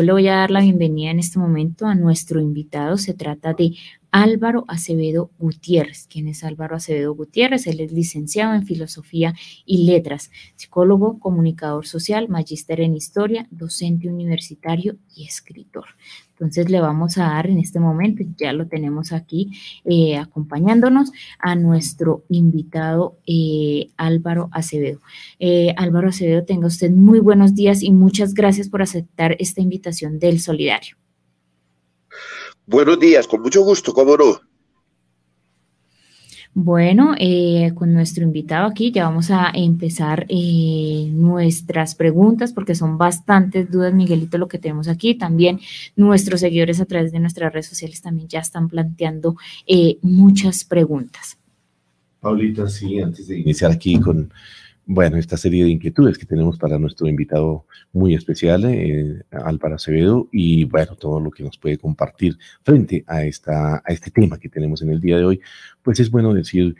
le voy a dar la bienvenida en este momento a nuestro invitado. Se trata de Álvaro Acevedo Gutiérrez. ¿Quién es Álvaro Acevedo Gutiérrez? Él es licenciado en Filosofía y Letras, psicólogo, comunicador social, magíster en Historia, docente universitario y escritor. Entonces le vamos a dar en este momento, ya lo tenemos aquí eh, acompañándonos, a nuestro invitado eh, Álvaro Acevedo. Eh, Álvaro Acevedo, tenga usted muy buenos días y muchas gracias por aceptar esta invitación del Solidario. Buenos días, con mucho gusto, cómo no. Bueno, eh, con nuestro invitado aquí ya vamos a empezar eh, nuestras preguntas porque son bastantes dudas, Miguelito, lo que tenemos aquí. También nuestros seguidores a través de nuestras redes sociales también ya están planteando eh, muchas preguntas. Paulita, sí, antes de iniciar aquí con bueno, esta serie de inquietudes que tenemos para nuestro invitado muy especial, eh, Álvaro Acevedo, y bueno, todo lo que nos puede compartir frente a, esta, a este tema que tenemos en el día de hoy, pues es bueno decir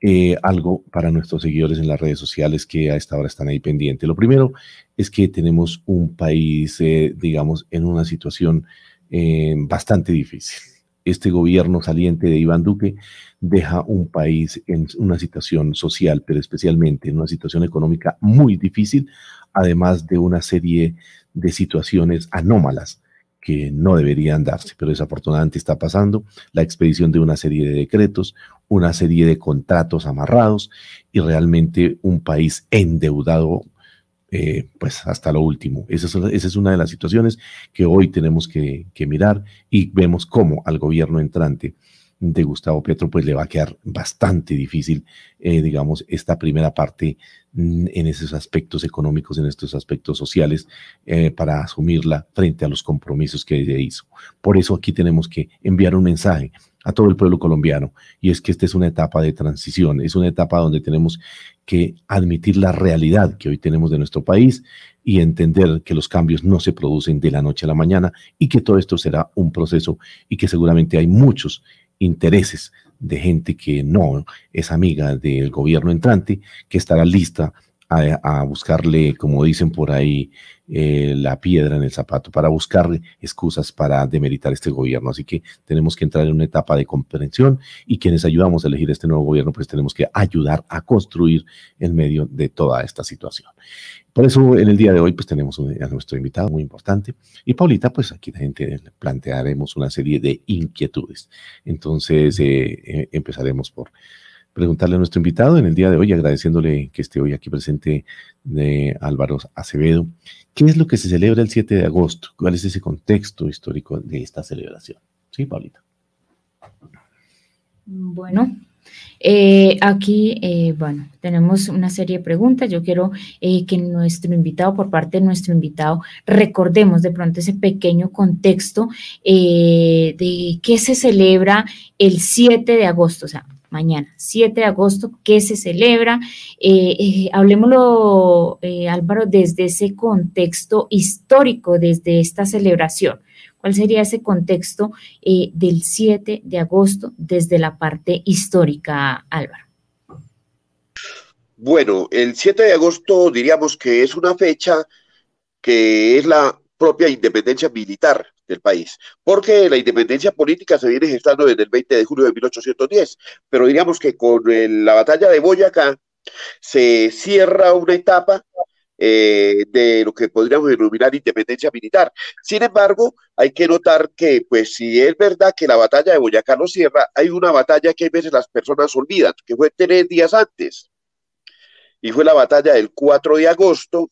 eh, algo para nuestros seguidores en las redes sociales que a esta hora están ahí pendientes. Lo primero es que tenemos un país, eh, digamos, en una situación bastante difícil. Este gobierno saliente de Iván Duque deja un país en una situación social, pero especialmente en una situación económica muy difícil, además de una serie de situaciones anómalas que no deberían darse, pero desafortunadamente está pasando, la expedición de una serie de decretos, una serie de contratos amarrados y realmente un país endeudado eh, pues hasta lo último. Esa es, una de las situaciones que hoy tenemos que, mirar y vemos cómo al gobierno entrante de Gustavo Petro, pues le va a quedar bastante difícil, eh, digamos, esta primera parte mm, en esos aspectos económicos, en estos aspectos sociales, eh, para asumirla frente a los compromisos que hizo. Por eso aquí tenemos que enviar un mensaje a todo el pueblo colombiano, y es que esta es una etapa de transición, es una etapa donde tenemos que admitir la realidad que hoy tenemos de nuestro país y entender que los cambios no se producen de la noche a la mañana y que todo esto será un proceso y que seguramente hay muchos intereses de gente que no es amiga del gobierno entrante, que estará lista a, buscarle, como dicen por ahí, eh, la piedra en el zapato, para buscar excusas para demeritar este gobierno. Así que tenemos que entrar en una etapa de comprensión y quienes ayudamos a elegir este nuevo gobierno, pues tenemos que ayudar a construir en medio de toda esta situación. Por eso en el día de hoy pues tenemos a nuestro invitado muy importante y Paulita pues aquí la gente plantearemos una serie de inquietudes. Entonces eh, eh, empezaremos por preguntarle a nuestro invitado en el día de hoy, agradeciéndole que esté hoy aquí presente de Álvaro Acevedo. ¿Qué es lo que se celebra el 7 de agosto? ¿Cuál es ese contexto histórico de esta celebración? Sí, Paulita. Bueno, eh, aquí, eh, bueno, tenemos una serie de preguntas. Yo quiero eh, que nuestro invitado, por parte de nuestro invitado, recordemos de pronto ese pequeño contexto de qué se celebra el 7 de agosto, o sea, mañana, 7 de agosto, qué se celebra. hablemoslo, Álvaro, desde ese contexto histórico, desde esta celebración. ¿Cuál sería ese contexto eh, del 7 de agosto desde la parte histórica, Álvaro? Bueno, el 7 de agosto diríamos que es una fecha que es la propia independencia militar del país, porque la independencia política se viene gestando desde el 20 de julio de 1810, pero diríamos que con la batalla de Boyacá se cierra una etapa eh, de lo que podríamos denominar independencia militar. Sin embargo, hay que notar que, pues, si es verdad que la batalla de Boyacá no cierra, hay una batalla que a veces las personas olvidan, que fue tres días antes, y fue la batalla del 4 de agosto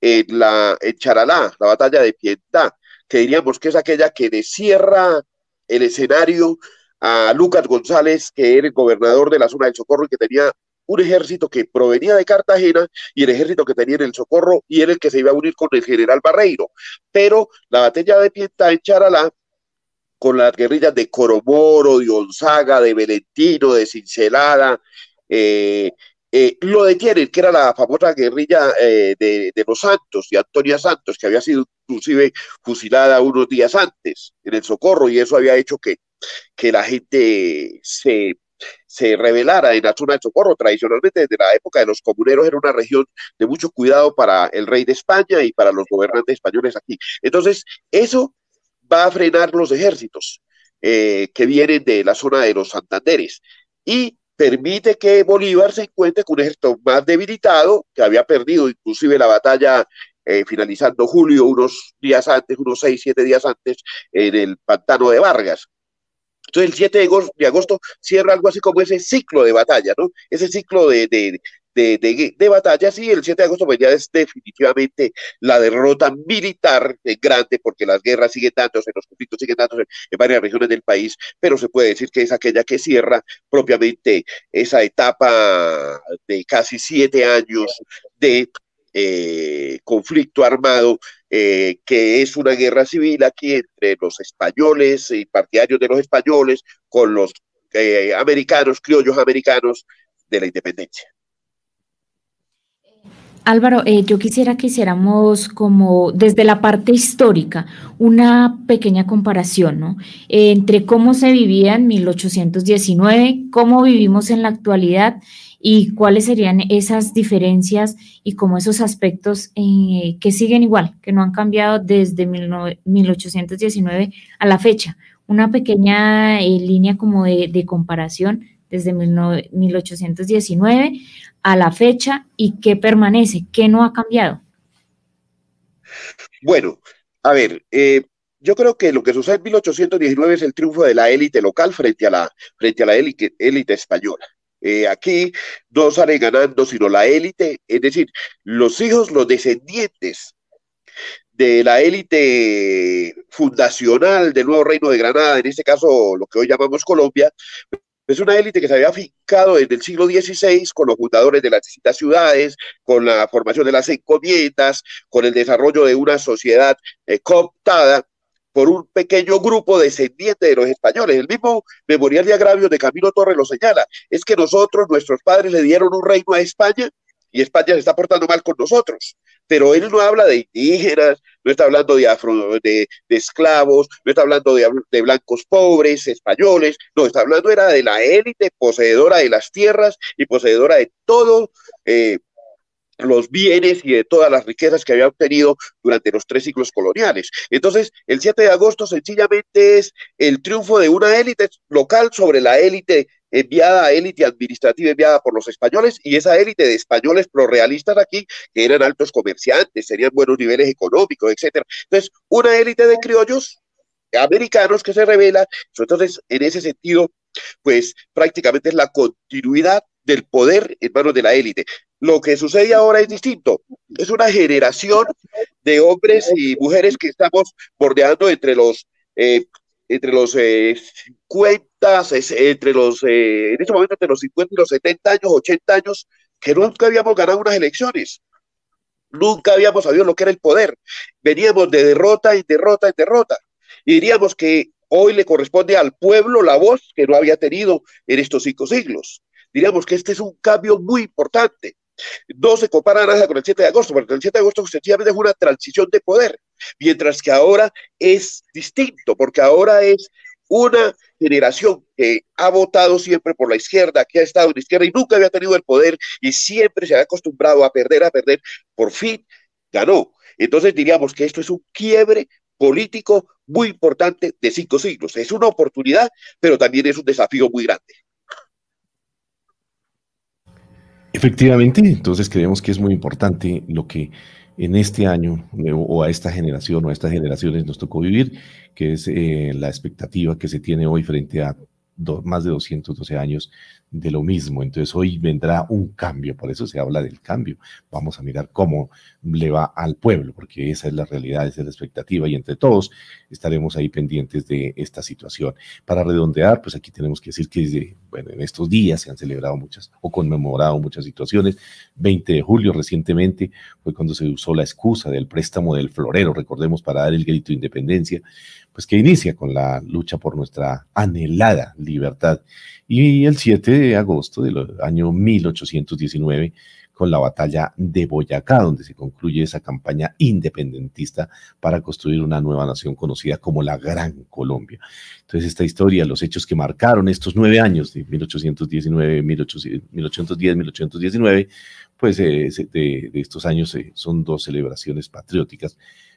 en, la, en Charalá, la batalla de Piedad, que diríamos que es aquella que le cierra el escenario a Lucas González, que era el gobernador de la zona del Socorro y que tenía un ejército que provenía de Cartagena y el ejército que tenía en el Socorro y era el que se iba a unir con el general Barreiro. Pero la batalla de Pienta en Charalá, con las guerrillas de Coromoro, de Gonzaga, de Valentino, de Cincelada, eh, eh, lo detienen, que era la famosa guerrilla eh, de, de, los Santos, de Antonia Santos, que había sido inclusive fusilada unos días antes en el Socorro, y eso había hecho que, que la gente se se revelara en la zona del Socorro. Tradicionalmente, desde la época de los comuneros, era una región de mucho cuidado para el rey de España y para los gobernantes españoles aquí. Entonces, eso va a frenar los ejércitos eh, que vienen de la zona de los Santanderes y permite que Bolívar se encuentre con un ejército más debilitado, que había perdido inclusive la batalla eh, finalizando julio, unos días antes, unos seis, siete días antes, en el pantano de Vargas. Entonces, el 7 de agosto, cierra algo así como ese ciclo de batalla, ¿no? Ese ciclo de, de, de, de, el 7 de agosto pues ya es definitivamente la derrota militar grande porque las guerras siguen dándose, los conflictos siguen dándose en varias regiones del país, pero se puede decir que es aquella que cierra propiamente esa etapa de casi siete años de eh, conflicto armado, eh, que es una guerra civil aquí entre los españoles y partidarios de los españoles con los eh, americanos, criollos americanos de la independencia. Álvaro, yo quisiera que hiciéramos como desde la parte histórica una pequeña comparación, ¿no? entre cómo se vivía en 1819, cómo vivimos en la actualidad y cuáles serían esas diferencias y cómo esos aspectos eh, que siguen igual, que no han cambiado desde 1819 a la fecha. Una pequeña eh, línea como de, comparación desde 1819 a la fecha y qué permanece, qué no ha cambiado. Bueno, a ver, eh, yo creo que lo que sucede en 1819 es el triunfo de la élite local frente a la, frente a la élite, élite española. Eh, aquí no sale ganando sino la élite, es decir, los hijos, los descendientes de la élite fundacional del nuevo reino de Granada, en este caso lo que hoy llamamos Colombia, es una élite que se había fincado desde el siglo XVI con los fundadores de las distintas ciudades, con la formación de las encomiendas, con el desarrollo de una sociedad eh, cooptada por un pequeño grupo descendiente de los españoles. El mismo Memorial de Agravios de Camilo Torres lo señala. Es que nosotros, nuestros padres, le dieron un reino a España y España se está portando mal con nosotros. Pero él no habla de indígenas, no está hablando de, afro, de, esclavos, no está hablando de, blancos pobres, españoles, no, está hablando era de la élite poseedora de las tierras y poseedora de todo eh, los bienes y de todas las riquezas que había obtenido durante los tres siglos coloniales. Entonces, el 7 de agosto sencillamente es el triunfo de una élite local sobre la élite enviada, élite administrativa enviada por los españoles y esa élite de españoles prorrealistas aquí, que eran altos comerciantes, tenían buenos niveles económicos, etcétera. Entonces, una élite de criollos americanos que se revela, entonces, en ese sentido, pues prácticamente es la continuidad del poder en manos de la élite. Lo que sucede ahora es distinto. Es una generación de hombres y mujeres que estamos bordeando entre los, eh, entre los 50, eh, entre los, eh, en este momento entre los 50 y los 70 años, 80 años, que nunca habíamos ganado unas elecciones. Nunca habíamos sabido lo que era el poder. Veníamos de derrota en derrota en derrota. Y diríamos que hoy le corresponde al pueblo la voz que no había tenido en estos cinco siglos. Diríamos que este es un cambio muy importante. No se compara nada con el 7 de agosto, porque el 7 de agosto sencillamente es una transición de poder, mientras que ahora es distinto, porque ahora es una generación que ha votado siempre por la izquierda, que ha estado en la izquierda y nunca había tenido el poder y siempre se ha acostumbrado a perder, a perder, por fin ganó. Entonces diríamos que esto es un quiebre político muy importante de cinco siglos. Es una oportunidad, pero también es un desafío muy grande. Efectivamente, entonces creemos que es muy importante lo que en este año o a esta generación o a estas generaciones nos tocó vivir, que es eh, la expectativa que se tiene hoy frente a más de 212 años de lo mismo. Entonces hoy vendrá un cambio, por eso se habla del cambio. Vamos a mirar cómo le va al pueblo, porque esa es la realidad, esa es la expectativa y entre todos estaremos ahí pendientes de esta situación. Para redondear, pues aquí tenemos que decir que bueno, en estos días se han celebrado muchas o conmemorado muchas situaciones. 20 de julio recientemente fue cuando se usó la excusa del préstamo del florero, recordemos, para dar el grito de independencia pues que inicia con la lucha por nuestra anhelada libertad. Y el 7 de agosto del año 1819 con la batalla de Boyacá, donde se concluye esa campaña independentista para construir una nueva nación conocida como la Gran Colombia. Entonces, esta historia, los hechos que marcaron estos nueve años, de 1819, 1810, 1819, pues eh, de, estos años eh, son dos celebraciones patrióticas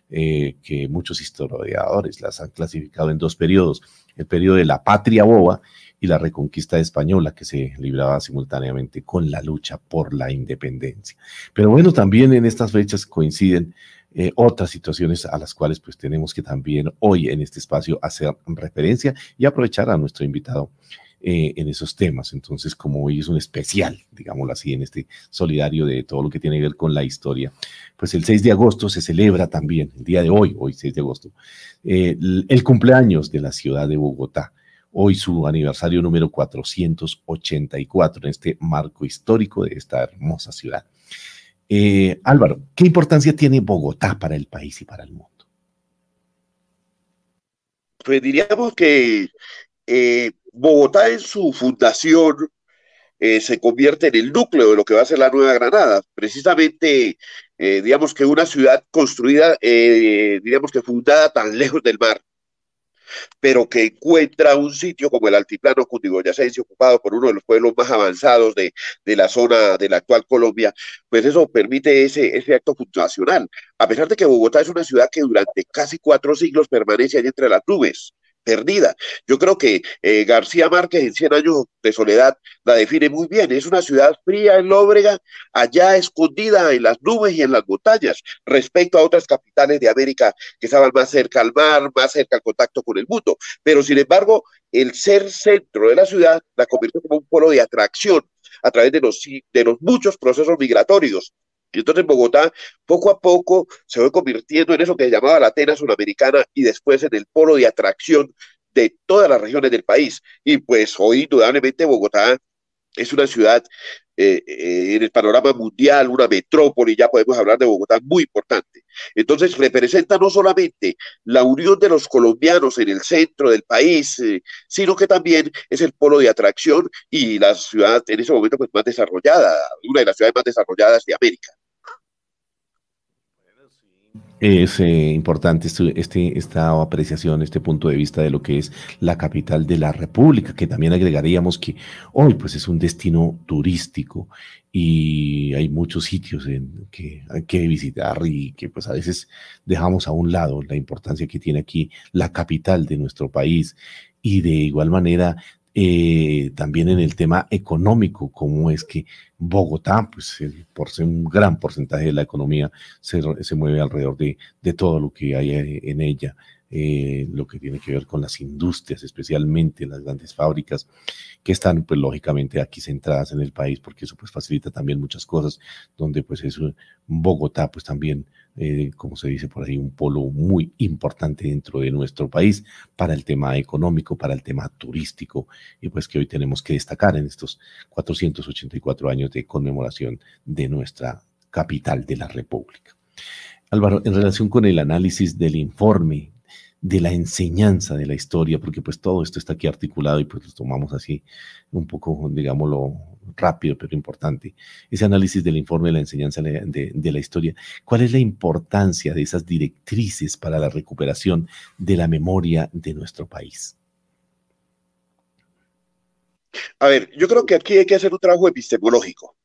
eh, que muchos historiadores las han clasificado en dos periodos, el periodo de la patria boba y la reconquista española que se libraba simultáneamente con la lucha por la independencia. Pero bueno, también en estas fechas coinciden eh, otras situaciones a las cuales pues tenemos que también hoy en este espacio hacer referencia y aprovechar a nuestro invitado eh, en esos temas. Entonces, como hoy es un especial, digámoslo así, en este solidario de todo lo que tiene que ver con la historia, pues el 6 de agosto se celebra también, el día de hoy, hoy 6 de agosto, eh, el cumpleaños de la ciudad de Bogotá hoy su aniversario número 484 en este marco histórico de esta hermosa ciudad. Eh, Álvaro, ¿qué importancia tiene Bogotá para el país y para el mundo? Pues diríamos que Bogotá en su fundación eh, se convierte en el núcleo de lo que va a ser la Nueva Granada. Precisamente, digamos que una ciudad construida, digamos que fundada tan lejos del mar, pero que encuentra un sitio como el altiplano cundiboyacense ocupado por uno de los pueblos más avanzados de, de, la zona de la actual Colombia, pues eso permite ese, ese acto fundacional. A pesar de que Bogotá es una ciudad que durante casi cuatro siglos permanece allí entre las nubes, perdida. Yo creo que eh, García Márquez en Cien años de soledad la define muy bien. Es una ciudad fría en Lóbrega, allá escondida en las nubes y en las montañas, respecto a otras capitales de América que estaban más cerca al mar, más cerca al contacto con el mundo. Pero sin embargo, el ser centro de la ciudad la convirtió como un polo de atracción a través de los muchos procesos migratorios y entonces Bogotá poco a poco se fue convirtiendo en eso que se llamaba la Atenas sudamericana y después en el polo de atracción de todas las regiones del país. Y pues hoy indudablemente Bogotá es una ciudad eh, eh, en el panorama mundial, una metrópoli, ya podemos hablar de Bogotá, muy importante. Entonces representa no solamente la unión de los colombianos en el centro del país, eh, sino que también es el polo de atracción y la ciudad en ese momento pues, más desarrollada, una de las ciudades más desarrolladas de América. Es eh, importante este, esta apreciación, este punto de vista de lo que es la capital de la República, que también agregaríamos que hoy pues es un destino turístico y hay muchos sitios en que hay que visitar y que pues a veces dejamos a un lado la importancia que tiene aquí la capital de nuestro país. Y de igual manera eh, también en el tema económico, como es que Bogotá, pues por ser un gran porcentaje de la economía se, se mueve alrededor de, de, todo lo que hay eh, en ella, eh, lo que tiene que ver con las industrias, especialmente las grandes fábricas que están pues lógicamente aquí centradas en el país, porque eso pues facilita también muchas cosas, donde pues es Bogotá pues también eh, como se dice por ahí, un polo muy importante dentro de nuestro país para el tema económico, para el tema turístico, y pues que hoy tenemos que destacar en estos 484 años de conmemoración de nuestra capital de la República. Álvaro, en relación con el análisis del informe de la enseñanza de la historia, porque pues todo esto está aquí articulado y pues lo tomamos así un poco, digámoslo, rápido pero importante, ese análisis del informe de la enseñanza de, de, la historia. ¿Cuál es la importancia de esas directrices para la recuperación de la memoria de nuestro país? A ver, yo creo que aquí hay que hacer un trabajo epistemológico.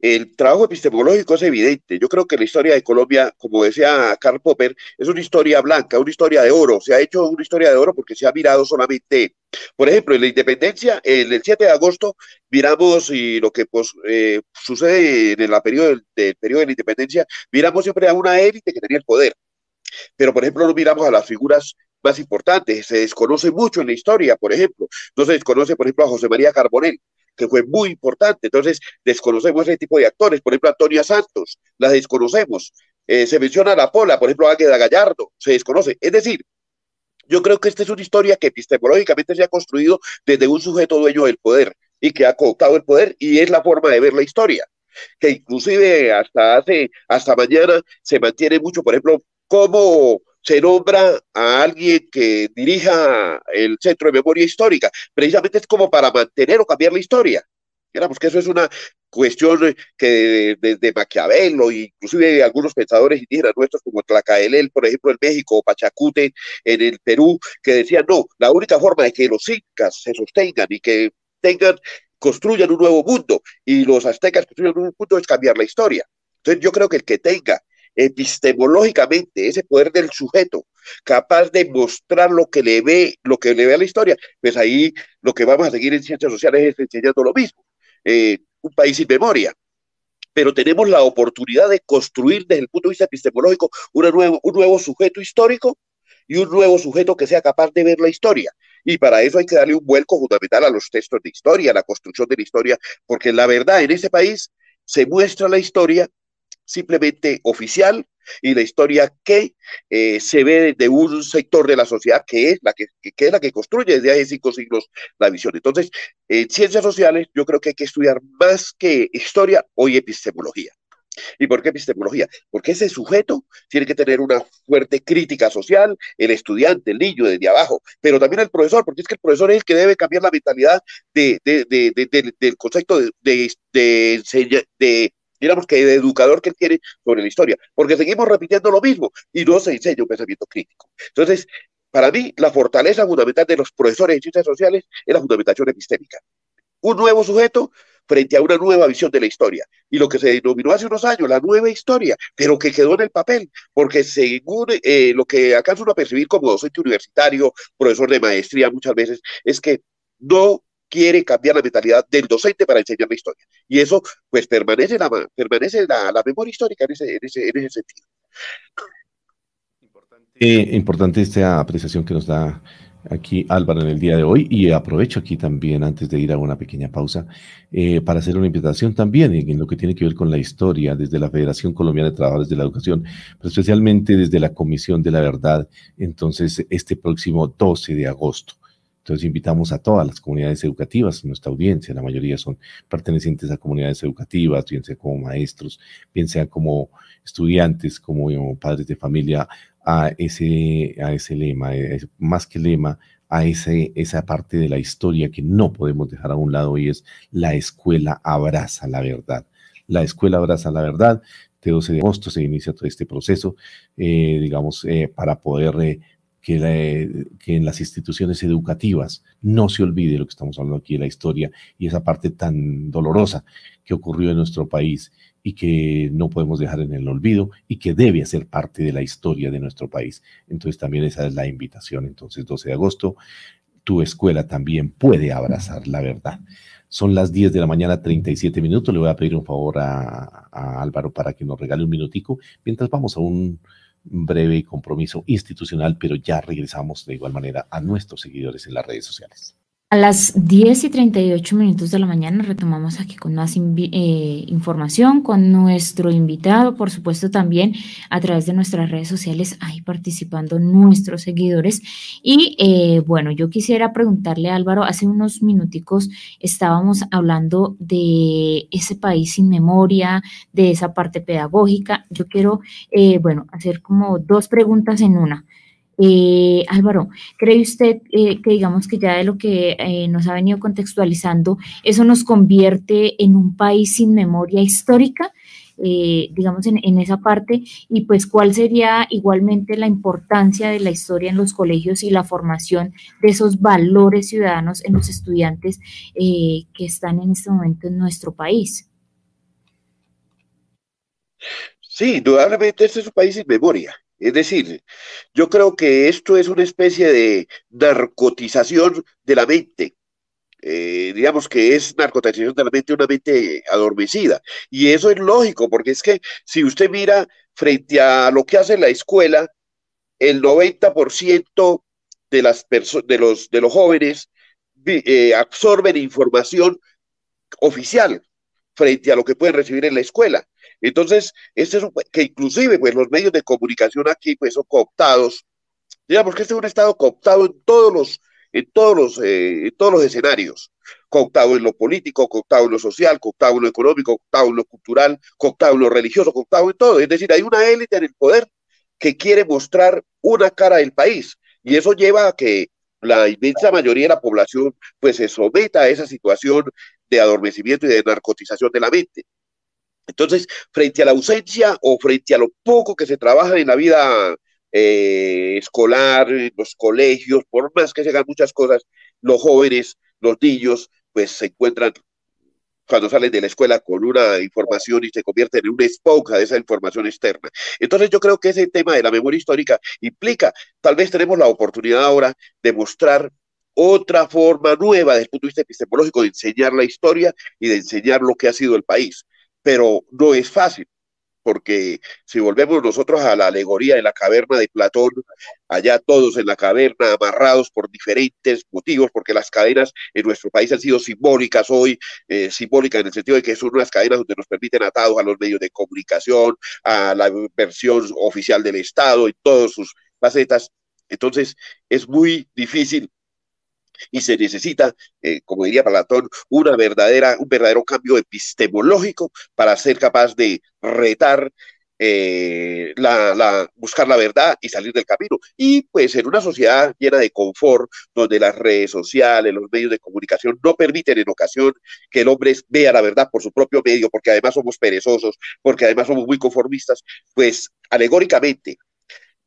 El trabajo epistemológico es evidente. Yo creo que la historia de Colombia, como decía Karl Popper, es una historia blanca, una historia de oro. Se ha hecho una historia de oro porque se ha mirado solamente, por ejemplo, en la independencia, en el 7 de agosto, miramos y lo que pues, eh, sucede en el periodo del, periodo de la independencia, miramos siempre a una élite que tenía el poder. Pero, por ejemplo, no miramos a las figuras más importantes. Se desconoce mucho en la historia, por ejemplo. No se desconoce, por ejemplo, a José María Carbonell, que fue muy importante. Entonces, desconocemos ese tipo de actores. Por ejemplo, Antonia Santos, la desconocemos. Eh, se menciona a la Pola, por ejemplo, Águeda Gallardo, se desconoce. Es decir, yo creo que esta es una historia que epistemológicamente se ha construido desde un sujeto dueño del poder y que ha cooptado el poder y es la forma de ver la historia que inclusive hasta hace, hasta mañana se mantiene mucho, por ejemplo, cómo se nombra a alguien que dirija el Centro de Memoria Histórica. Precisamente es como para mantener o cambiar la historia. Digamos que eso es una cuestión que desde Maquiavelo, inclusive algunos pensadores indígenas nuestros como Tlacaelel, por ejemplo, en México, o Pachacute en el Perú, que decían, no, la única forma de que los incas se sostengan y que tengan, construyan un nuevo mundo y los aztecas construyan un nuevo mundo es cambiar la historia. Entonces yo creo que el que tenga epistemológicamente ese poder del sujeto capaz de mostrar lo que le ve, lo que le ve a la historia, pues ahí lo que vamos a seguir en ciencias sociales es enseñando lo mismo. Eh, un país sin memoria, pero tenemos la oportunidad de construir desde el punto de vista epistemológico un nuevo sujeto histórico y un nuevo sujeto que sea capaz de ver la historia. Y para eso hay que darle un vuelco fundamental a los textos de historia, a la construcción de la historia, porque la verdad en ese país se muestra la historia simplemente oficial y la historia que eh, se ve de un sector de la sociedad que es la que, que, es la que construye desde hace cinco siglos la visión. Entonces, en ciencias sociales yo creo que hay que estudiar más que historia, hoy epistemología. ¿Y por qué epistemología? Porque ese sujeto tiene que tener una fuerte crítica social, el estudiante, el niño desde abajo, pero también el profesor, porque es que el profesor es el que debe cambiar la mentalidad de, de, de, del concepto de, de, de digamos que de educador que él tiene sobre la historia, porque seguimos repitiendo lo mismo y no se enseña un pensamiento crítico. Entonces, para mí, la fortaleza fundamental de los profesores de ciencias sociales es la fundamentación epistémica. Un nuevo sujeto frente a una nueva visión de la historia. Y lo que se denominó hace unos años, la nueva historia, pero que quedó en el papel, porque según eh, lo que acaso uno a percibir como docente universitario, profesor de maestría muchas veces, es que no quiere cambiar la mentalidad del docente para enseñar la historia. Y eso, pues, permanece la, permanece la, la memoria histórica en ese, en ese, en ese sentido. Importante, esta apreciación que nos da aquí Álvaro en el día de hoy y aprovecho aquí también antes de ir a una pequeña pausa eh, para hacer una invitación también en, lo que tiene que ver con la historia desde la Federación Colombiana de Trabajadores de la Educación, pero especialmente desde la Comisión de la Verdad, entonces este próximo 12 de agosto. Entonces invitamos a todas las comunidades educativas, nuestra audiencia, la mayoría son pertenecientes a comunidades educativas, bien sea como maestros, bien sea como estudiantes, como padres de familia, a ese, a ese lema, eh, más que lema, a ese, esa parte de la historia que no podemos dejar a un lado y es la escuela abraza la verdad. La escuela abraza la verdad. De 12 de agosto se inicia todo este proceso, eh, digamos, eh, para poder que, que, en las instituciones educativas no se olvide lo que estamos hablando aquí de la historia y esa parte tan dolorosa que ocurrió en nuestro país y que no podemos dejar en el olvido y que debe ser parte de la historia de nuestro país. Entonces también esa es la invitación. Entonces 12 de agosto, tu escuela también puede abrazar la verdad. Son las 10 de la mañana, 37 minutos. Le voy a pedir un favor a, a Álvaro para que nos regale un minutico mientras vamos a un breve compromiso institucional, pero ya regresamos de igual manera a nuestros seguidores en las redes sociales. A las 10 y 38 minutos de la mañana retomamos aquí con más eh, información, con nuestro invitado, por supuesto también a través de nuestras redes sociales, ahí participando nuestros seguidores. Y eh, bueno, yo quisiera preguntarle a Álvaro, hace unos minuticos estábamos hablando de ese país sin memoria, de esa parte pedagógica. Yo quiero, eh, bueno, hacer como dos preguntas en una. Eh, Álvaro, ¿cree usted eh, que digamos que ya de lo que eh, nos ha venido contextualizando, eso nos convierte en un país sin memoria histórica? digamos, en, en, esa parte, y pues cuál sería igualmente la importancia de la historia en los colegios y la formación de esos valores ciudadanos en los estudiantes que están en este momento en nuestro país. Sí, indudablemente este es un país sin memoria. Es decir, yo creo que esto es una especie de narcotización de la mente. Eh, digamos que es narcotización de la mente, una mente adormecida. Y eso es lógico, porque es que si usted mira frente a lo que hace la escuela, el 90% de, las de, los, de los jóvenes eh, absorben información oficial frente a lo que pueden recibir en la escuela. Entonces, este es que inclusive pues los medios de comunicación aquí pues son cooptados. Digamos que este es un estado cooptado en todos los en todos los eh, en todos los escenarios, cooptado en lo político, cooptado en lo social, cooptado en lo económico, cooptado en lo cultural, cooptado en lo religioso, cooptado en todo. Es decir, hay una élite en el poder que quiere mostrar una cara del país y eso lleva a que la inmensa mayoría de la población pues se someta a esa situación de adormecimiento y de narcotización de la mente. Entonces, frente a la ausencia o frente a lo poco que se trabaja en la vida eh, escolar, en los colegios, por más que se hagan muchas cosas, los jóvenes, los niños, pues se encuentran cuando salen de la escuela con una información y se convierten en una esponja de esa información externa. Entonces yo creo que ese tema de la memoria histórica implica, tal vez tenemos la oportunidad ahora de mostrar otra forma nueva desde el punto de vista epistemológico de enseñar la historia y de enseñar lo que ha sido el país. Pero no es fácil, porque si volvemos nosotros a la alegoría de la caverna de Platón, allá todos en la caverna amarrados por diferentes motivos, porque las cadenas en nuestro país han sido simbólicas hoy, eh, simbólicas en el sentido de que son unas cadenas donde nos permiten atados a los medios de comunicación, a la versión oficial del Estado, en todas sus facetas. Entonces, es muy difícil y se necesita, eh, como diría Platón, una verdadera, un verdadero cambio epistemológico para ser capaz de retar eh, la, buscar la verdad y salir del camino. Y pues en una sociedad llena de confort, donde las redes sociales, los medios de comunicación no permiten en ocasión que el hombre vea la verdad por su propio medio, porque además somos perezosos, porque además somos muy conformistas, pues alegóricamente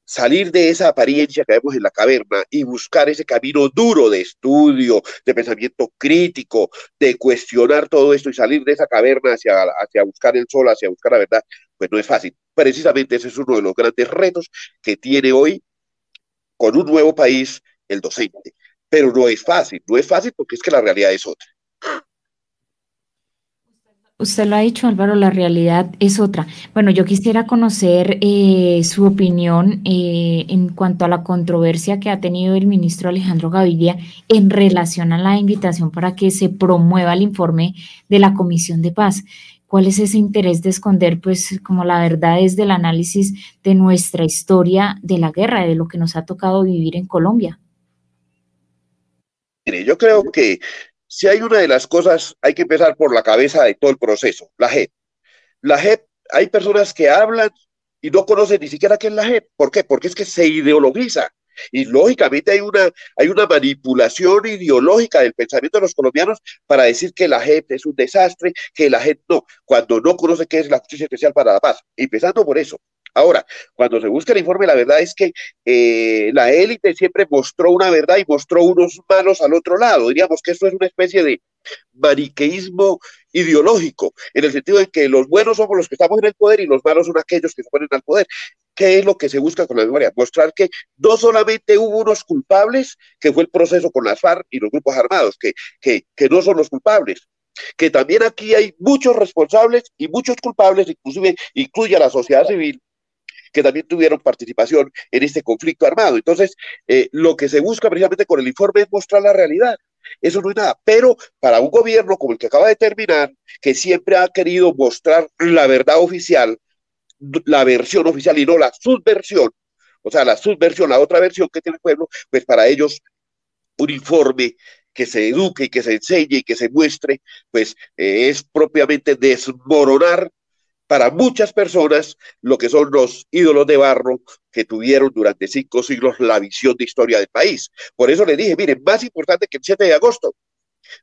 salir de esa apariencia que vemos en la caverna y buscar ese camino duro de estudio, de pensamiento crítico, de cuestionar todo esto y salir de esa caverna hacia, hacia buscar el sol, hacia buscar la verdad, pues no es fácil. Precisamente ese es uno de los grandes retos que tiene hoy con un nuevo país el docente. Pero no es fácil, no es fácil porque es que la realidad es otra. Usted lo ha dicho, Álvaro, la realidad es otra. Bueno, yo quisiera conocer eh, su opinión eh, en cuanto a la controversia que ha tenido el ministro Alejandro Gaviria en relación a la invitación para que se promueva el informe de la Comisión de Paz. ¿Cuál es ese interés de esconder, pues, como la verdad es del análisis de nuestra historia de la guerra, de lo que nos ha tocado vivir en Colombia? Mire, yo creo que si hay una de las cosas, hay que empezar por la cabeza de todo el proceso, la JEP. La JEP, hay personas que hablan y no conocen ni siquiera qué es la JEP. ¿Por qué? Porque es que se ideologiza. Y lógicamente hay una, hay una manipulación ideológica del pensamiento de los colombianos para decir que la JEP es un desastre, que la JEP no, cuando no conoce qué es la justicia especial para la paz. Empezando por eso. Ahora, cuando se busca el informe, la verdad es que eh, la élite siempre mostró una verdad y mostró unos malos al otro lado. Diríamos que esto es una especie de maniqueísmo ideológico, en el sentido de que los buenos somos los que estamos en el poder y los malos son aquellos que se ponen al poder. ¿Qué es lo que se busca con la memoria? Mostrar que no solamente hubo unos culpables, que fue el proceso con las FARC y los grupos armados, que, que, que no son los culpables, que también aquí hay muchos responsables y muchos culpables, inclusive incluye a la sociedad civil, que también tuvieron participación en este conflicto armado. Entonces, eh, lo que se busca precisamente con el informe es mostrar la realidad. Eso no es nada. Pero para un gobierno como el que acaba de terminar, que siempre ha querido mostrar la verdad oficial, la versión oficial y no la subversión, o sea, la subversión, la otra versión que tiene el pueblo, pues para ellos un informe que se eduque y que se enseñe y que se muestre, pues eh, es propiamente desmoronar para muchas personas lo que son los ídolos de barro que tuvieron durante cinco siglos la visión de historia del país. Por eso le dije, miren, más importante que el 7 de agosto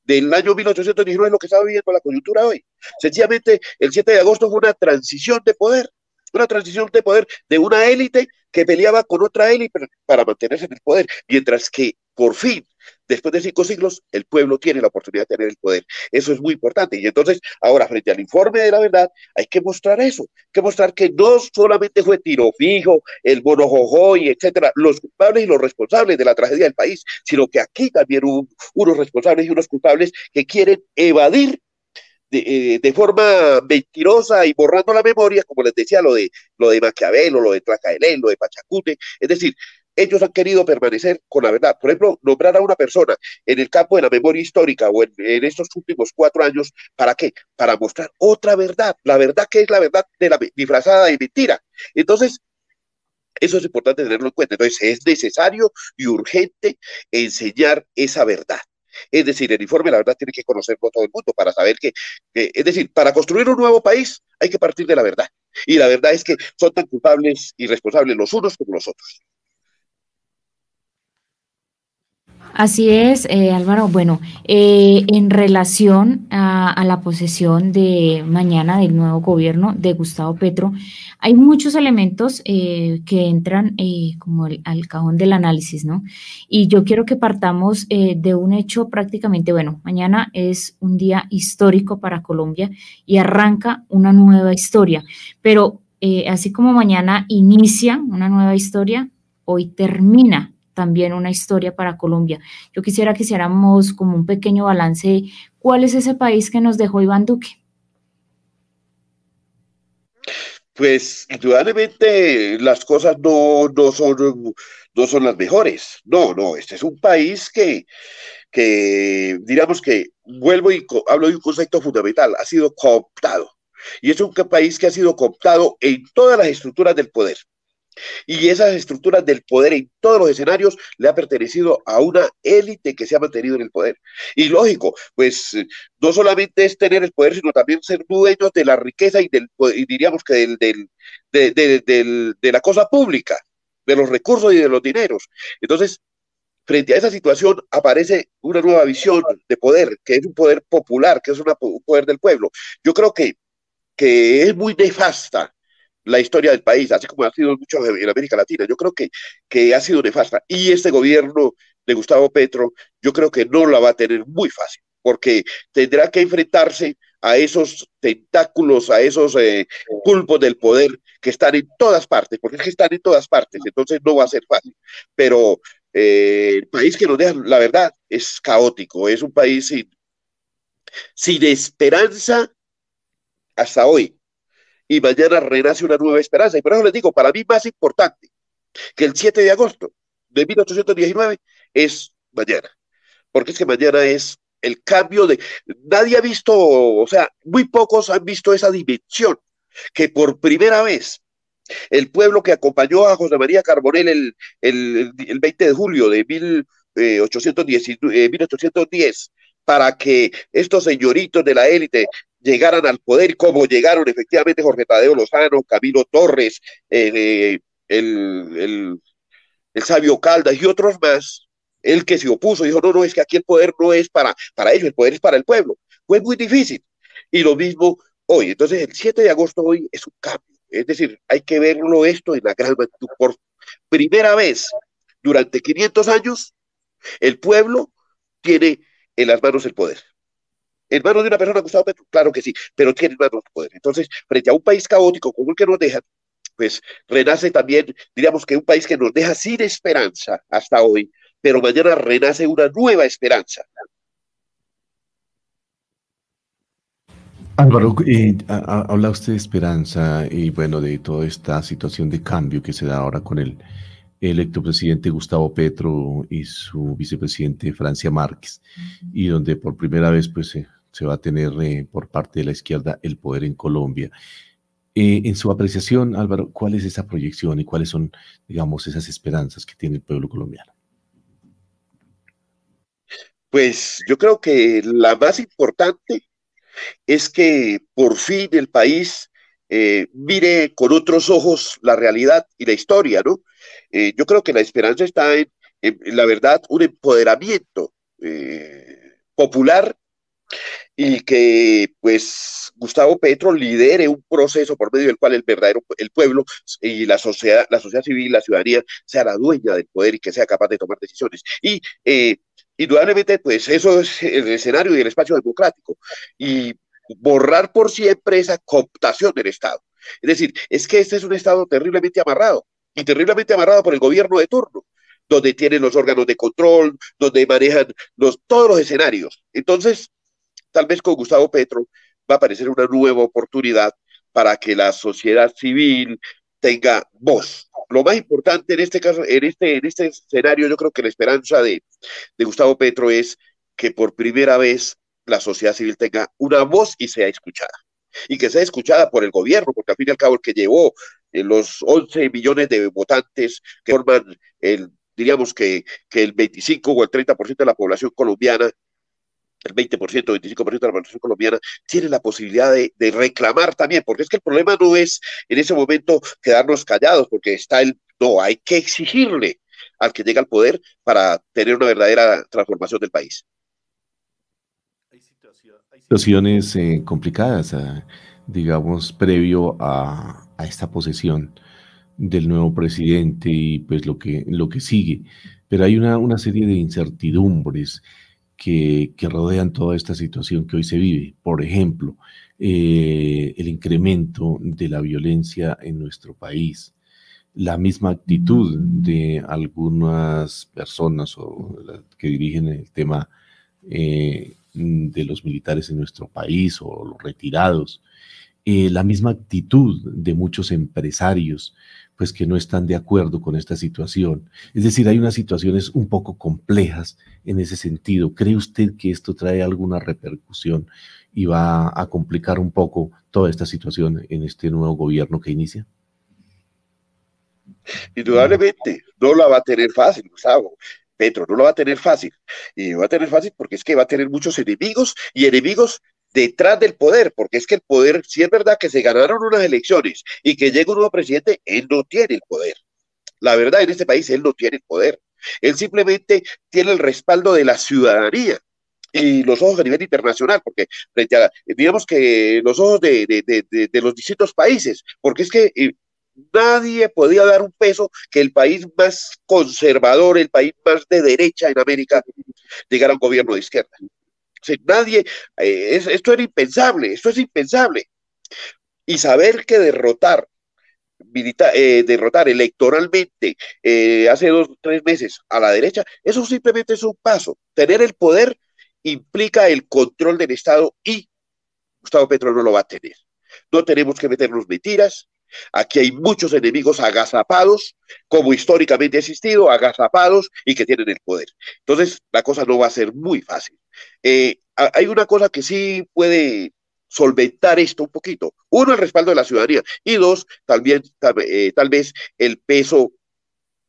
del año 1819 es lo que está viviendo la coyuntura hoy. Sencillamente, el 7 de agosto fue una transición de poder, una transición de poder de una élite que peleaba con otra élite para mantenerse en el poder, mientras que por fin después de cinco siglos, el pueblo tiene la oportunidad de tener el poder. Eso es muy importante. Y entonces, ahora, frente al informe de la verdad, hay que mostrar eso, hay que mostrar que no solamente fue tiro fijo, el bono y etcétera, los culpables y los responsables de la tragedia del país, sino que aquí también hubo unos responsables y unos culpables que quieren evadir de, eh, forma mentirosa y borrando la memoria, como les decía, lo de, lo de Maquiavelo, lo de Tlacaelén, lo de Pachacute, es decir, ellos han querido permanecer con la verdad. Por ejemplo, nombrar a una persona en el campo de la memoria histórica o en, estos últimos cuatro años, ¿para qué? Para mostrar otra verdad, la verdad que es la verdad de la disfrazada de mentira. Entonces, eso es importante tenerlo en cuenta. Entonces, es necesario y urgente enseñar esa verdad. Es decir, el informe, la verdad, tiene que conocerlo todo el mundo para saber que, es decir, para construir un nuevo país hay que partir de la verdad. Y la verdad es que son tan culpables y responsables los unos como los otros. Así es, eh, Álvaro. Bueno, eh, en relación a, la posesión de mañana del nuevo gobierno de Gustavo Petro, hay muchos elementos eh, que entran como al cajón del análisis, ¿no? Y yo quiero que partamos de un hecho prácticamente, bueno, mañana es un día histórico para Colombia y arranca una nueva historia, pero así como mañana inicia una nueva historia, hoy termina también una historia para Colombia. Yo quisiera que hiciéramos como un pequeño balance cuál es ese país que nos dejó Iván Duque. Pues indudablemente las cosas no, no, son, no son las mejores. No, no, este es un país que, que digamos que, vuelvo y hablo de un concepto fundamental, ha sido cooptado. Y es un país que ha sido cooptado en todas las estructuras del poder. Y esas estructuras del poder en todos los escenarios le ha pertenecido a una élite que se ha mantenido en el poder. Y lógico, pues no solamente es tener el poder, sino también ser dueños de la riqueza y, del, diríamos que del, del, de la cosa pública, de los recursos y de los dineros. Entonces, frente a esa situación aparece una nueva visión de poder, que es un poder popular, que es un poder del pueblo. Yo creo que, que es muy nefasta la historia del país, así como ha sido mucho en América Latina. Yo creo que, que ha sido nefasta. Y este gobierno de Gustavo Petro, yo creo que no la va a tener muy fácil, porque tendrá que enfrentarse a esos tentáculos, a esos eh, pulpos del poder que están en todas partes, porque es que están en todas partes, entonces no va a ser fácil. Pero eh, el país que nos deja, la verdad, es caótico, es un país sin, sin esperanza hasta hoy y mañana renace una nueva esperanza. Y por eso les digo, para mí más importante que el 7 de agosto de 1819 es mañana, porque es que mañana es el cambio de... Nadie ha visto, o sea, muy pocos han visto esa dimensión, que por primera vez el pueblo que acompañó a José María Carbonell el, el, el 20 de julio de 1810, 1810 para que estos señoritos de la élite llegaran al poder, como llegaron efectivamente Jorge Tadeo Lozano, Camilo Torres, eh, el, el, sabio Caldas y otros más, el que se opuso, dijo, no, no, es que aquí el poder no es para, para ellos, el poder es para el pueblo. Fue muy difícil. Y lo mismo hoy. Entonces, el 7 de agosto hoy es un cambio. Es decir, hay que verlo esto en la gran magnitud. Por primera vez durante 500 años, el pueblo tiene en las manos el poder. ¿En manos de una persona, Gustavo Petro? Claro que sí, pero tiene el poder. Entonces, frente a un país caótico como el que nos deja, pues renace también, diríamos que un país que nos deja sin esperanza hasta hoy, pero mañana renace una nueva esperanza. Álvaro, eh, habla usted de esperanza y bueno, de toda esta situación de cambio que se da ahora con el electo presidente Gustavo Petro y su vicepresidente Francia Márquez, y donde por primera vez pues se va a tener eh, por parte de la izquierda el poder en Colombia. Eh, en su apreciación, Álvaro, ¿cuál es esa proyección y cuáles son, digamos, esas esperanzas que tiene el pueblo colombiano? Pues yo creo que la más importante es que por fin el país eh, mire con otros ojos la realidad y la historia, ¿no? Yo creo que la esperanza está en, la verdad, un empoderamiento popular y que pues Gustavo Petro lidere un proceso por medio del cual el verdadero el pueblo y la sociedad la sociedad civil la ciudadanía sea la dueña del poder y que sea capaz de tomar decisiones. Y eh, indudablemente pues eso es el escenario y el espacio democrático. Y borrar por siempre esa cooptación del Estado. Es decir es que este es un Estado terriblemente amarrado y terriblemente amarrado por el gobierno de turno, donde tienen los órganos de control, donde manejan los, todos los escenarios. Entonces, tal vez con Gustavo Petro va a aparecer una nueva oportunidad para que la sociedad civil tenga voz. Lo más importante en este caso, en este, en este escenario, yo creo que la esperanza de, de Gustavo Petro es que por primera vez la sociedad civil tenga una voz y sea escuchada. Y que sea escuchada por el gobierno, porque al fin y al cabo el que llevó eh, los 11 millones de votantes que forman diríamos que, que el 25 o el 30% de la población colombiana, el 20%, 25% de la población colombiana, tiene la posibilidad de, reclamar también, porque es que el problema no es en ese momento quedarnos callados, porque está el, no, hay que exigirle al que llega al poder para tener una verdadera transformación del país. Hay situaciones eh, complicadas, eh, digamos, previo a, esta posesión del nuevo presidente y pues lo que, lo que sigue. Pero hay una, una serie de incertidumbres que, que, rodean toda esta situación que hoy se vive. Por ejemplo, eh, el incremento de la violencia en nuestro país, la misma actitud de algunas personas o que dirigen el tema eh, de los militares en nuestro país o los retirados, eh, la misma actitud de muchos empresarios, pues que no están de acuerdo con esta situación. Es decir, hay unas situaciones un poco complejas en ese sentido. ¿Cree usted que esto trae alguna repercusión y va a complicar un poco toda esta situación en este nuevo gobierno que inicia? Indudablemente, no la va a tener fácil, Gustavo. Petro no lo va a tener fácil. Y va a tener fácil porque es que va a tener muchos enemigos y enemigos detrás del poder, porque es que el poder, si es verdad que se ganaron unas elecciones y que llega un nuevo presidente, él no tiene el poder. La verdad, en este país él no tiene el poder. Él simplemente tiene el respaldo de la ciudadanía y los ojos a nivel internacional, porque frente a, digamos que los ojos de, los distintos países, porque es que eh, nadie podía dar un peso que el país más conservador, el país más de derecha en América, llegara a un gobierno de izquierda nadie, eh, esto era impensable, esto es impensable. Y saber que derrotar, eh, derrotar electoralmente eh, hace dos, tres meses a la derecha, eso simplemente es un paso. Tener el poder implica el control del Estado y Gustavo Petro no lo va a tener. No tenemos que meternos mentiras, Aquí hay muchos enemigos agazapados, como históricamente ha existido, agazapados y que tienen el poder. Entonces, la cosa no va a ser muy fácil. Eh, hay una cosa que sí puede solventar esto un poquito. Uno, el respaldo de la ciudadanía. Y dos, también, tal, eh, tal vez el peso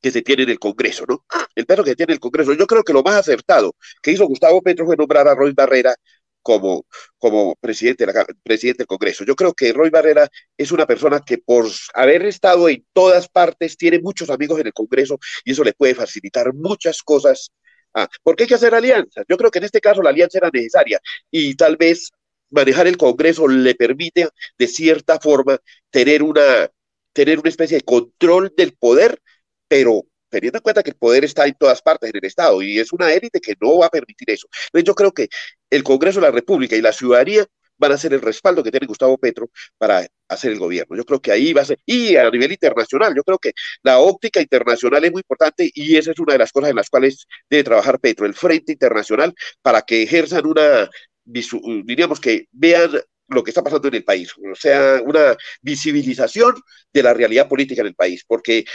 que se tiene en el Congreso, ¿no? El peso que tiene el Congreso. Yo creo que lo más acertado que hizo Gustavo Petro fue nombrar a Roy Barrera como, como presidente, la, presidente del Congreso. Yo creo que Roy Barrera es una persona que por haber estado en todas partes tiene muchos amigos en el Congreso y eso le puede facilitar muchas cosas. Ah, porque hay que hacer alianzas. Yo creo que en este caso la alianza era necesaria y tal vez manejar el Congreso le permite de cierta forma tener una, tener una especie de control del poder, pero teniendo en cuenta que el poder está en todas partes en el Estado y es una élite que no va a permitir eso. Entonces yo creo que el Congreso la República y la ciudadanía van a ser el respaldo que tiene Gustavo Petro para hacer el gobierno. Yo creo que ahí va a ser, y a nivel internacional, yo creo que la óptica internacional es muy importante y esa es una de las cosas en las cuales debe trabajar Petro, el frente internacional, para que ejerzan una, diríamos que vean lo que está pasando en el país, o sea, una visibilización de la realidad política en el país, porque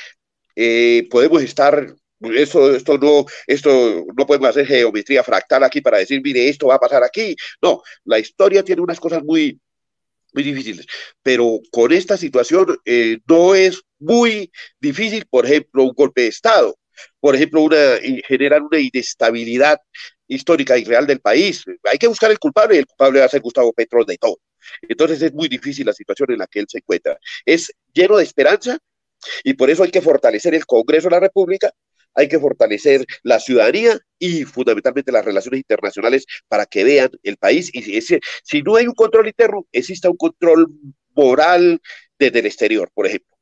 eh, podemos estar eso, esto no, esto no podemos hacer geometría fractal aquí para decir, mire, esto va a pasar aquí. No, la historia tiene unas cosas muy, muy difíciles, pero con esta situación eh, no es muy difícil, por ejemplo, un golpe de Estado, por ejemplo, una, generar una inestabilidad histórica y real del país. Hay que buscar el culpable y el culpable va a ser Gustavo Petro de todo. Entonces es muy difícil la situación en la que él se encuentra. Es lleno de esperanza y por eso hay que fortalecer el Congreso de la República, hay que fortalecer la ciudadanía y fundamentalmente las relaciones internacionales para que vean el país. Y si, si no hay un control interno, exista un control moral desde el exterior, por ejemplo.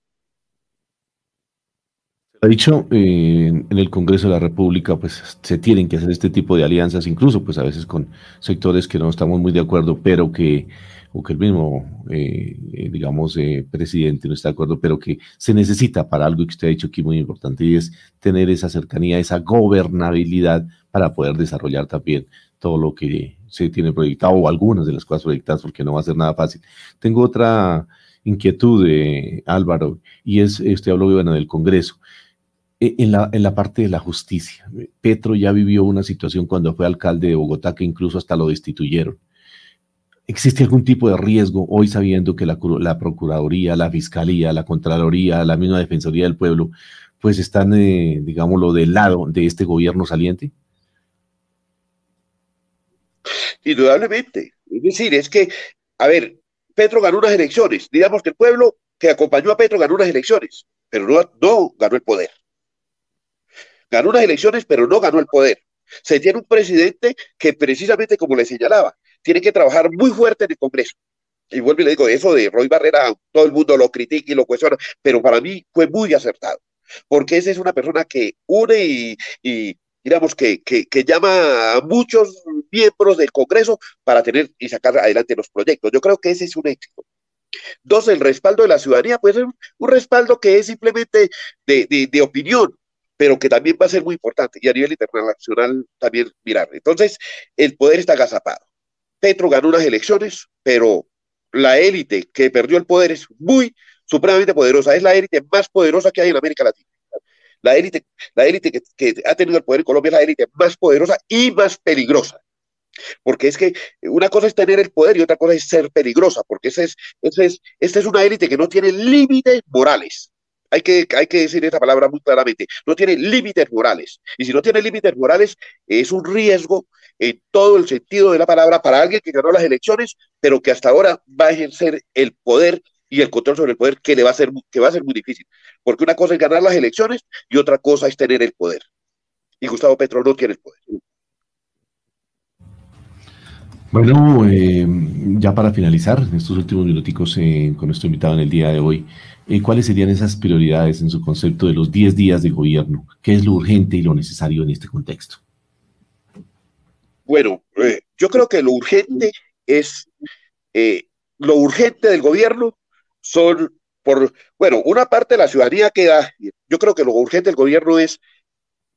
Ha dicho, eh, en el Congreso de la República, pues se tienen que hacer este tipo de alianzas, incluso pues a veces con sectores que no estamos muy de acuerdo, pero que o que el mismo, eh, eh, digamos, eh, presidente no está de acuerdo, pero que se necesita para algo que usted ha dicho aquí muy importante y es tener esa cercanía, esa gobernabilidad para poder desarrollar también todo lo que se tiene proyectado o algunas de las cosas proyectadas, porque no va a ser nada fácil. Tengo otra inquietud, Álvaro, y es, usted habló bueno, del Congreso. E, en la, en la parte de la justicia, Petro ya vivió una situación cuando fue alcalde de Bogotá que incluso hasta lo destituyeron ¿Existe algún tipo de riesgo hoy sabiendo que la, Procuraduría, la Fiscalía, la Contraloría, la misma Defensoría del Pueblo, pues están, eh, digámoslo, del lado de este gobierno saliente? Indudablemente. Es decir, es que, a ver, Petro ganó unas elecciones. Digamos que el pueblo que acompañó a Petro ganó unas elecciones, pero no, no ganó el poder. Ganó unas elecciones, pero no ganó el poder. Se tiene un presidente que precisamente como le señalaba, tiene que trabajar muy fuerte en el Congreso. Y vuelvo y le digo, eso de Roy Barrera, todo el mundo lo critica y lo cuestiona, pero para mí fue muy acertado, porque esa es una persona que une y, digamos que, que, llama a muchos miembros del Congreso para tener y sacar adelante los proyectos. Yo creo que ese es un éxito. Dos, el respaldo de la ciudadanía, pues un, un respaldo que es simplemente de, de, opinión, pero que también va a ser muy importante y a nivel internacional también mirar. Entonces, el poder está agazapado. Petro ganó unas elecciones, pero la élite que perdió el poder es muy supremamente poderosa, es la élite más poderosa que hay en América Latina. La élite, la élite que, ha tenido el poder en Colombia es la élite más poderosa y más peligrosa. Porque es que una cosa es tener el poder y otra cosa es ser peligrosa, porque esa es, es, esta es una élite que no tiene límites morales. Hay que, hay que decir esa palabra muy claramente. No tiene límites morales. Y si no tiene límites morales, es un riesgo en todo el sentido de la palabra para alguien que ganó las elecciones, pero que hasta ahora va a ejercer el poder y el control sobre el poder que le va a ser que va a ser muy difícil, porque una cosa es ganar las elecciones y otra cosa es tener el poder. Y Gustavo Petro no tiene el poder. Bueno, eh, ya para finalizar, estos últimos minuticos eh, con nuestro invitado en el día de hoy, eh, ¿cuáles serían esas prioridades en su concepto de los 10 días de gobierno? ¿Qué es lo urgente y lo necesario en este contexto? Bueno, eh, yo creo que lo urgente es, eh, lo urgente del gobierno son, por, bueno, una parte de la ciudadanía queda, yo creo que lo urgente del gobierno es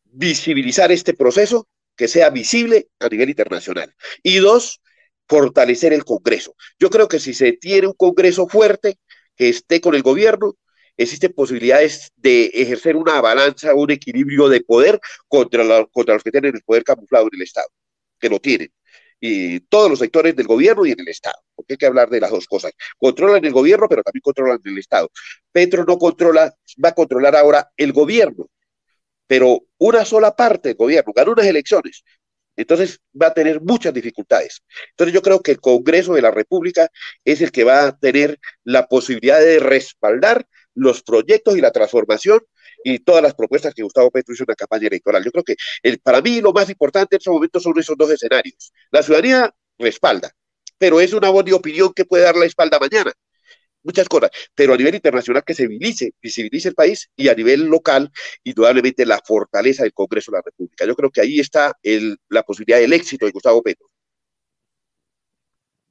visibilizar este proceso, que sea visible a nivel internacional. Y dos, fortalecer el Congreso. Yo creo que si se tiene un Congreso fuerte que esté con el gobierno, existen posibilidades de ejercer una balanza, un equilibrio de poder contra, contra los que tienen el poder camuflado en el Estado que lo tienen. Y todos los sectores del gobierno y en el Estado, porque hay que hablar de las dos cosas. Controlan el gobierno, pero también controlan el Estado. Petro no controla, va a controlar ahora el gobierno, pero una sola parte del gobierno, ganó unas elecciones, entonces va a tener muchas dificultades. Entonces yo creo que el Congreso de la República es el que va a tener la posibilidad de respaldar los proyectos y la transformación y todas las propuestas que Gustavo Petro hizo en la campaña electoral. Yo creo que el, para mí lo más importante en estos momentos son esos dos escenarios. La ciudadanía respalda, pero es una buena opinión que puede dar la espalda mañana. Muchas cosas, pero a nivel internacional que se visibilice, visibilice el país y a nivel local, indudablemente la fortaleza del Congreso de la República. Yo creo que ahí está el, la posibilidad del éxito de Gustavo Petro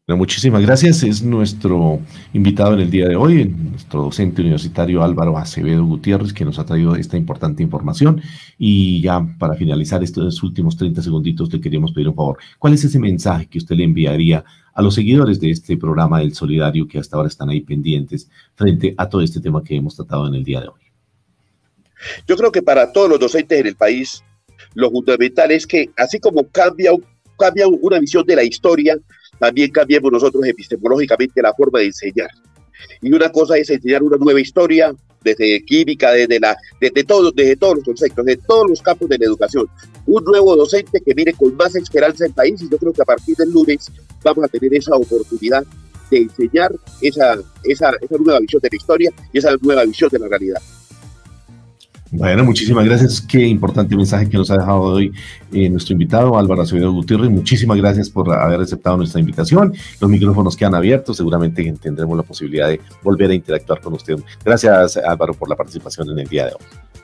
muchísimas gracias. Es nuestro invitado en el día de hoy, nuestro docente universitario Álvaro Acevedo Gutiérrez, que nos ha traído esta importante información. Y ya para finalizar estos últimos 30 segunditos, le queríamos pedir un favor. ¿Cuál es ese mensaje que usted le enviaría a los seguidores de este programa del Solidario que hasta ahora están ahí pendientes frente a todo este tema que hemos tratado en el día de hoy? Yo creo que para todos los docentes en el país, lo fundamental es que así como cambia una visión de la historia, también cambiemos nosotros epistemológicamente la forma de enseñar. Y una cosa es enseñar una nueva historia desde química, desde, la, desde, todo, desde todos los conceptos, de todos los campos de la educación. Un nuevo docente que mire con más esperanza el país y yo creo que a partir del lunes vamos a tener esa oportunidad de enseñar esa, esa, esa nueva visión de la historia y esa nueva visión de la realidad. Bueno, muchísimas gracias. Qué importante mensaje que nos ha dejado hoy eh, nuestro invitado Álvaro Acevedo Gutiérrez. Muchísimas gracias por haber aceptado nuestra invitación. Los micrófonos quedan abiertos. Seguramente tendremos la posibilidad de volver a interactuar con usted. Gracias Álvaro por la participación en el día de hoy.